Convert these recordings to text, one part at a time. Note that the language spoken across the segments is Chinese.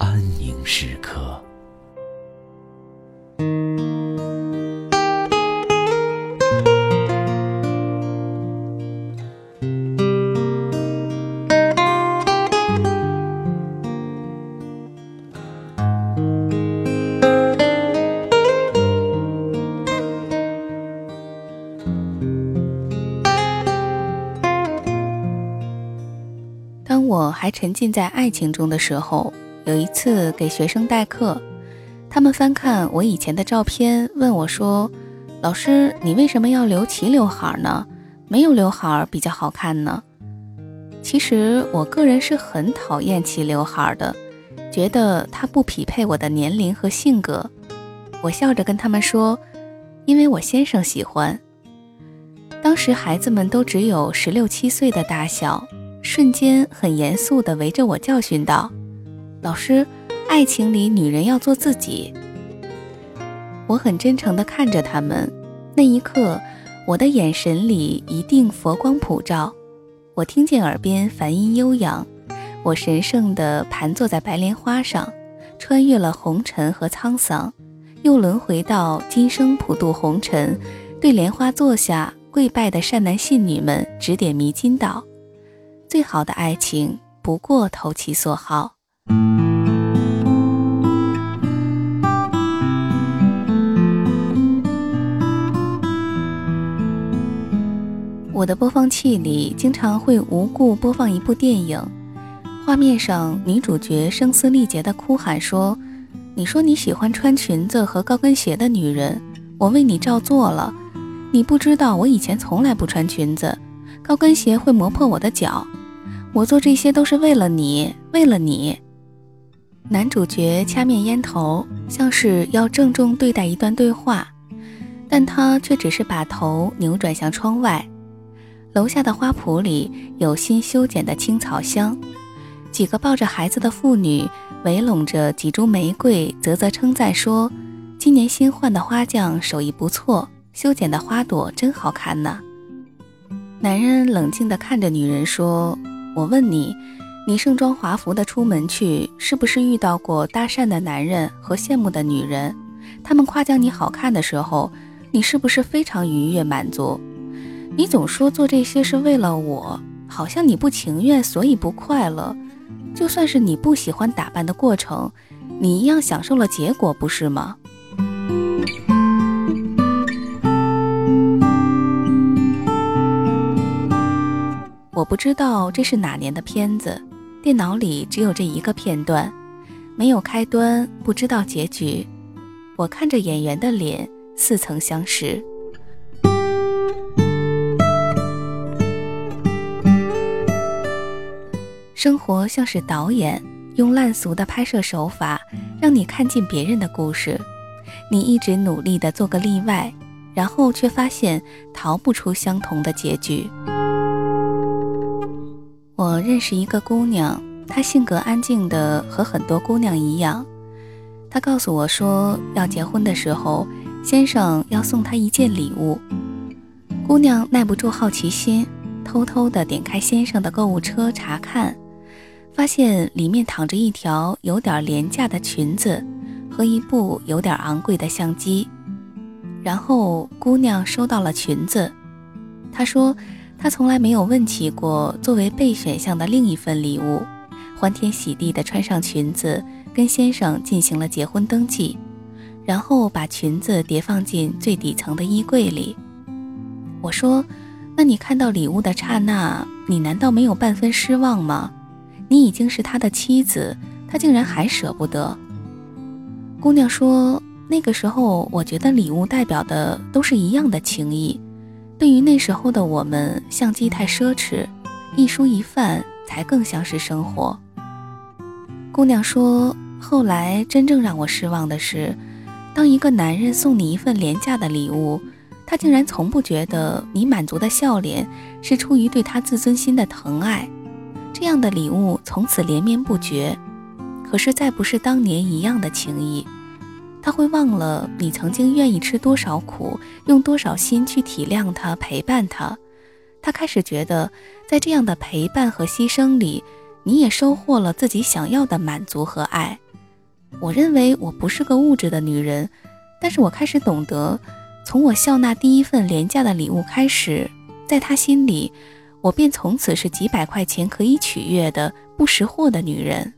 安宁时刻。当我还沉浸在爱情中的时候，有一次给学生代课，他们翻看我以前的照片，问我说：“老师，你为什么要留齐刘海呢？没有刘海比较好看呢？”其实我个人是很讨厌齐刘海的，觉得它不匹配我的年龄和性格。我笑着跟他们说：“因为我先生喜欢。”当时孩子们都只有十六七岁的大小。瞬间很严肃地围着我教训道：“老师，爱情里女人要做自己。”我很真诚地看着他们，那一刻，我的眼神里一定佛光普照。我听见耳边梵音悠扬，我神圣地盘坐在白莲花上，穿越了红尘和沧桑，又轮回到今生普渡红尘，对莲花坐下跪拜的善男信女们指点迷津道。最好的爱情不过投其所好。我的播放器里经常会无故播放一部电影，画面上女主角声嘶力竭地哭喊说：“你说你喜欢穿裙子和高跟鞋的女人，我为你照做了。你不知道我以前从来不穿裙子，高跟鞋会磨破我的脚。”我做这些都是为了你，为了你。男主角掐灭烟头，像是要郑重对待一段对话，但他却只是把头扭转向窗外。楼下的花圃里有新修剪的青草香，几个抱着孩子的妇女围拢着几株玫瑰，啧啧称赞说：“今年新换的花匠手艺不错，修剪的花朵真好看呢。”男人冷静地看着女人说。我问你，你盛装华服的出门去，是不是遇到过搭讪的男人和羡慕的女人？他们夸奖你好看的时候，你是不是非常愉悦满足？你总说做这些是为了我，好像你不情愿，所以不快乐。就算是你不喜欢打扮的过程，你一样享受了结果，不是吗？我不知道这是哪年的片子，电脑里只有这一个片段，没有开端，不知道结局。我看着演员的脸，似曾相识。生活像是导演，用烂俗的拍摄手法，让你看尽别人的故事。你一直努力的做个例外，然后却发现逃不出相同的结局。我认识一个姑娘，她性格安静的和很多姑娘一样。她告诉我说，要结婚的时候，先生要送她一件礼物。姑娘耐不住好奇心，偷偷的点开先生的购物车查看，发现里面躺着一条有点廉价的裙子和一部有点昂贵的相机。然后姑娘收到了裙子，她说。她从来没有问起过作为备选项的另一份礼物，欢天喜地地穿上裙子，跟先生进行了结婚登记，然后把裙子叠放进最底层的衣柜里。我说：“那你看到礼物的刹那，你难道没有半分失望吗？你已经是他的妻子，他竟然还舍不得。”姑娘说：“那个时候，我觉得礼物代表的都是一样的情谊。对于那时候的我们，相机太奢侈，一蔬一饭才更像是生活。”姑娘说：“后来真正让我失望的是，当一个男人送你一份廉价的礼物。”他竟然从不觉得你满足的笑脸是出于对他自尊心的疼爱，这样的礼物从此连绵不绝。可是再不是当年一样的情谊，他会忘了你曾经愿意吃多少苦，用多少心去体谅他、陪伴他。他开始觉得，在这样的陪伴和牺牲里，你也收获了自己想要的满足和爱。我认为我不是个物质的女人，但是我开始懂得。从我笑纳第一份廉价的礼物开始，在他心里，我便从此是几百块钱可以取悦的不识货的女人。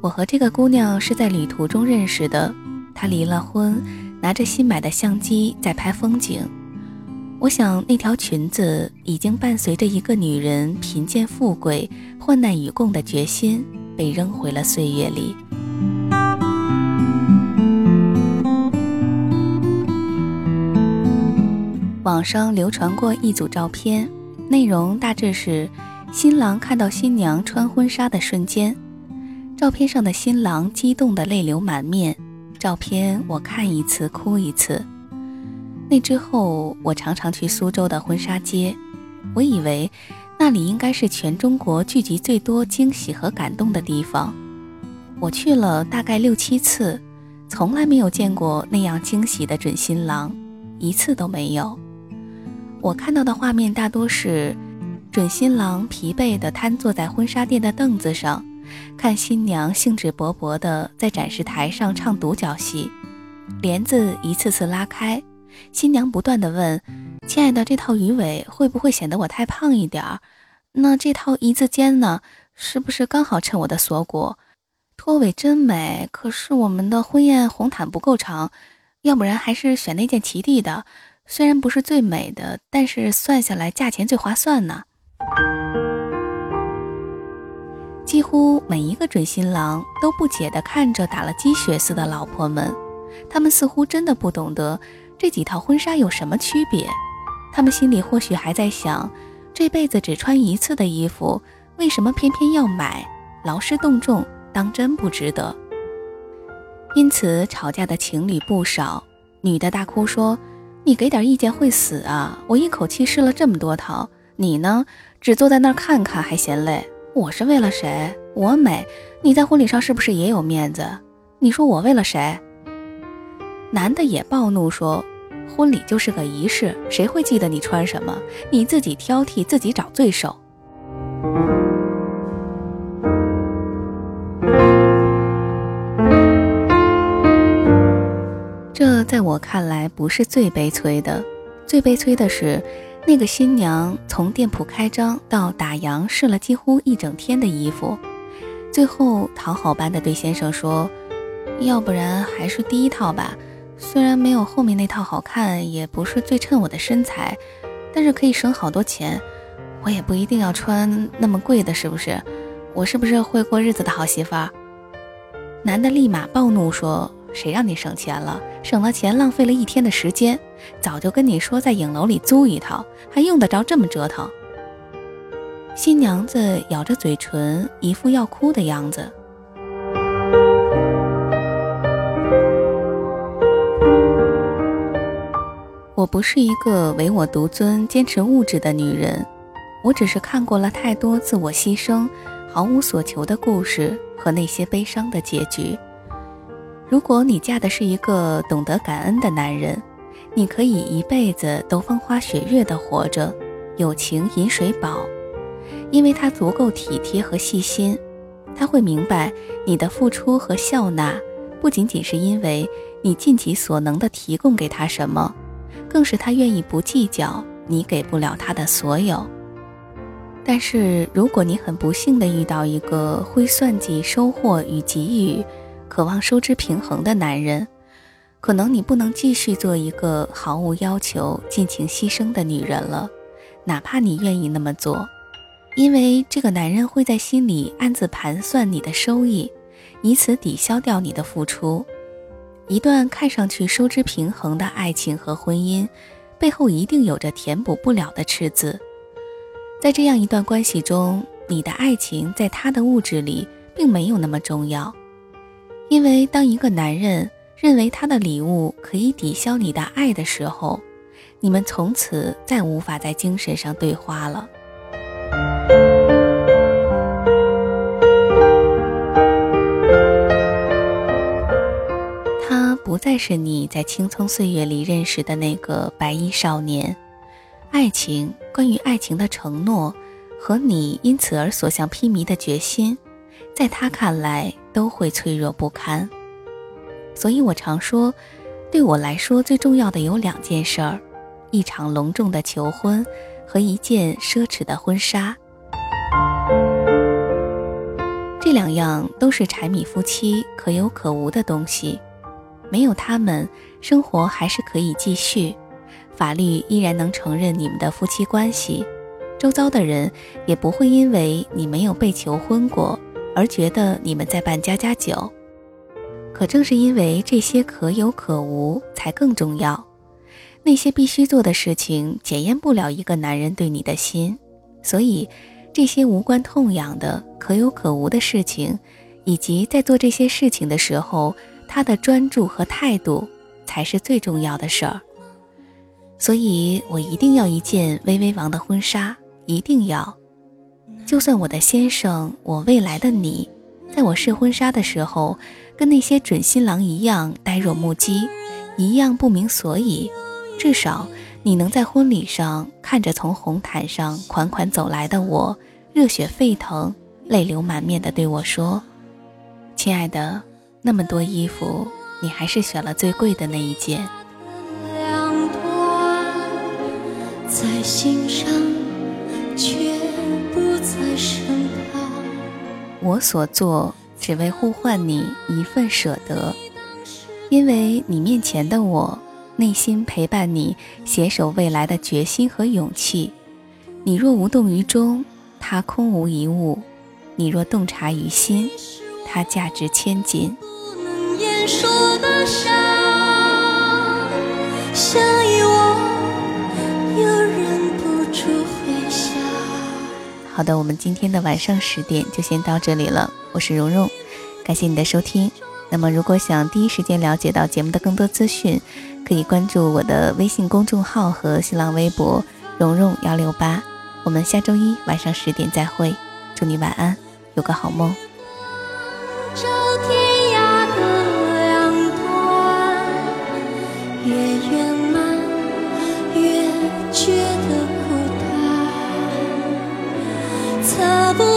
我和这个姑娘是在旅途中认识的，她离了婚，拿着新买的相机在拍风景。我想那条裙子已经伴随着一个女人贫贱富贵、患难与共的决心。被扔回了岁月里。网上流传过一组照片，内容大致是：新郎看到新娘穿婚纱的瞬间，照片上的新郎激动的泪流满面。照片我看一次哭一次。那之后，我常常去苏州的婚纱街，我以为。那里应该是全中国聚集最多惊喜和感动的地方。我去了大概六七次，从来没有见过那样惊喜的准新郎，一次都没有。我看到的画面大多是准新郎疲惫地瘫坐在婚纱店的凳子上，看新娘兴致勃勃地在展示台上唱独角戏，帘子一次次拉开，新娘不断地问。亲爱的，这套鱼尾会不会显得我太胖一点儿？那这套一字肩呢？是不是刚好衬我的锁骨？拖尾真美，可是我们的婚宴红毯不够长，要不然还是选那件齐地的。虽然不是最美的，但是算下来价钱最划算呢。几乎每一个准新郎都不解地看着打了鸡血似的老婆们，他们似乎真的不懂得这几套婚纱有什么区别。他们心里或许还在想，这辈子只穿一次的衣服，为什么偏偏要买？劳师动众，当真不值得。因此吵架的情侣不少。女的大哭说：“你给点意见会死啊！我一口气试了这么多套，你呢，只坐在那儿看看还嫌累。我是为了谁？我美，你在婚礼上是不是也有面子？你说我为了谁？”男的也暴怒说。婚礼就是个仪式，谁会记得你穿什么？你自己挑剔，自己找罪受。在我看来不是最悲催的，最悲催的是，那个新娘从店铺开张到打烊试了几乎一整天的衣服，最后讨好般的对先生说：“要不然还是第一套吧。”虽然没有后面那套好看，也不是最衬我的身材，但是可以省好多钱。我也不一定要穿那么贵的，是不是？我是不是会过日子的好媳妇儿？男的立马暴怒说：“谁让你省钱了？省了钱，浪费了一天的时间。早就跟你说在影楼里租一套，还用得着这么折腾？”新娘子咬着嘴唇，一副要哭的样子。我不是一个唯我独尊、坚持物质的女人，我只是看过了太多自我牺牲、毫无所求的故事和那些悲伤的结局。如果你嫁的是一个懂得感恩的男人，你可以一辈子都风花雪月的活着，有情饮水饱，因为他足够体贴和细心，他会明白你的付出和笑纳，不仅仅是因为你尽己所能的提供给他什么。更是他愿意不计较你给不了他的所有。但是如果你很不幸的遇到一个会算计收获与给予，渴望收支平衡的男人，可能你不能继续做一个毫无要求、尽情牺牲的女人了，哪怕你愿意那么做，因为这个男人会在心里暗自盘算你的收益，以此抵消掉你的付出。一段看上去收支平衡的爱情和婚姻，背后一定有着填补不了的赤字。在这样一段关系中，你的爱情在他的物质里并没有那么重要，因为当一个男人认为他的礼物可以抵消你的爱的时候，你们从此再无法在精神上对话了。他不再是你在青葱岁月里认识的那个白衣少年。爱情，关于爱情的承诺，和你因此而所向披靡的决心，在他看来都会脆弱不堪。所以我常说，对我来说最重要的有两件事儿：一场隆重的求婚和一件奢侈的婚纱。这两样都是柴米夫妻可有可无的东西，没有他们，生活还是可以继续。法律依然能承认你们的夫妻关系，周遭的人也不会因为你没有被求婚过而觉得你们在办家家酒。可正是因为这些可有可无，才更重要。那些必须做的事情检验不了一个男人对你的心，所以这些无关痛痒的可有可无的事情，以及在做这些事情的时候他的专注和态度，才是最重要的事儿。所以我一定要一件微微王的婚纱，一定要。就算我的先生，我未来的你，在我试婚纱的时候，跟那些准新郎一样呆若木鸡，一样不明所以，至少你能在婚礼上看着从红毯上款款走来的我，热血沸腾，泪流满面的对我说：“亲爱的，那么多衣服，你还是选了最贵的那一件。”在心上，却我所做，只为互换你一份舍得，因为你面前的我，内心陪伴你，携手未来的决心和勇气。你若无动于衷，它空无一物；你若洞察于心，它价值千金。不能言说的伤，好的，我们今天的晚上十点就先到这里了。我是蓉蓉，感谢你的收听。那么，如果想第一时间了解到节目的更多资讯，可以关注我的微信公众号和新浪微博“蓉蓉幺六八”。我们下周一晚上十点再会，祝你晚安，有个好梦。擦不